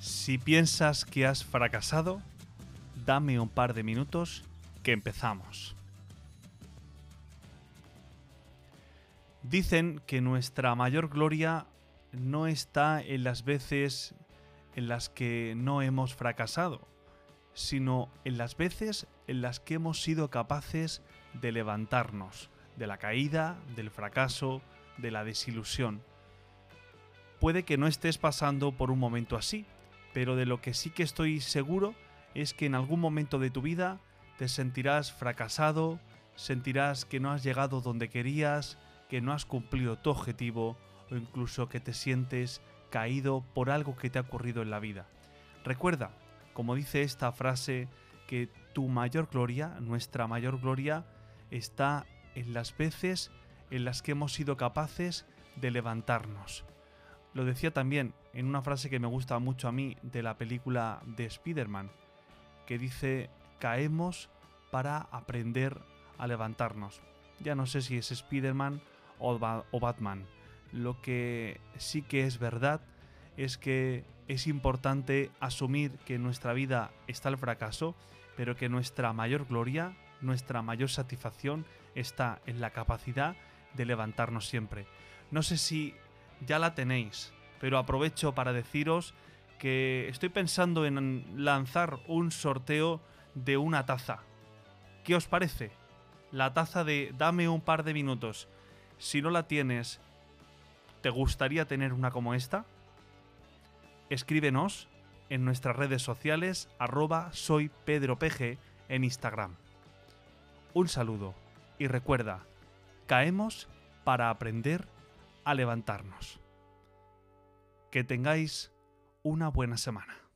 Si piensas que has fracasado, dame un par de minutos que empezamos. Dicen que nuestra mayor gloria no está en las veces en las que no hemos fracasado, sino en las veces en las que hemos sido capaces de levantarnos de la caída, del fracaso, de la desilusión. Puede que no estés pasando por un momento así, pero de lo que sí que estoy seguro es que en algún momento de tu vida te sentirás fracasado, sentirás que no has llegado donde querías, que no has cumplido tu objetivo o incluso que te sientes caído por algo que te ha ocurrido en la vida. Recuerda, como dice esta frase, que tu mayor gloria, nuestra mayor gloria, está en las veces en las que hemos sido capaces de levantarnos, lo decía también en una frase que me gusta mucho a mí de la película de Spider-Man, que dice, caemos para aprender a levantarnos. Ya no sé si es Spider-Man o, Batman. Lo que sí que es verdad es que es importante asumir que en nuestra vida está el fracaso, pero que nuestra mayor gloria, nuestra mayor satisfacción está en la capacidad de levantarnos siempre. No sé si ya la tenéis, pero aprovecho para deciros que estoy pensando en lanzar un sorteo de una taza. ¿Qué os parece? La taza de dame un par de minutos. Si no la tienes, ¿te gustaría tener una como esta? Escríbenos en nuestras redes sociales arroba soy en Instagram. Un saludo y recuerda, caemos para aprender a levantarnos. Que tengáis una buena semana.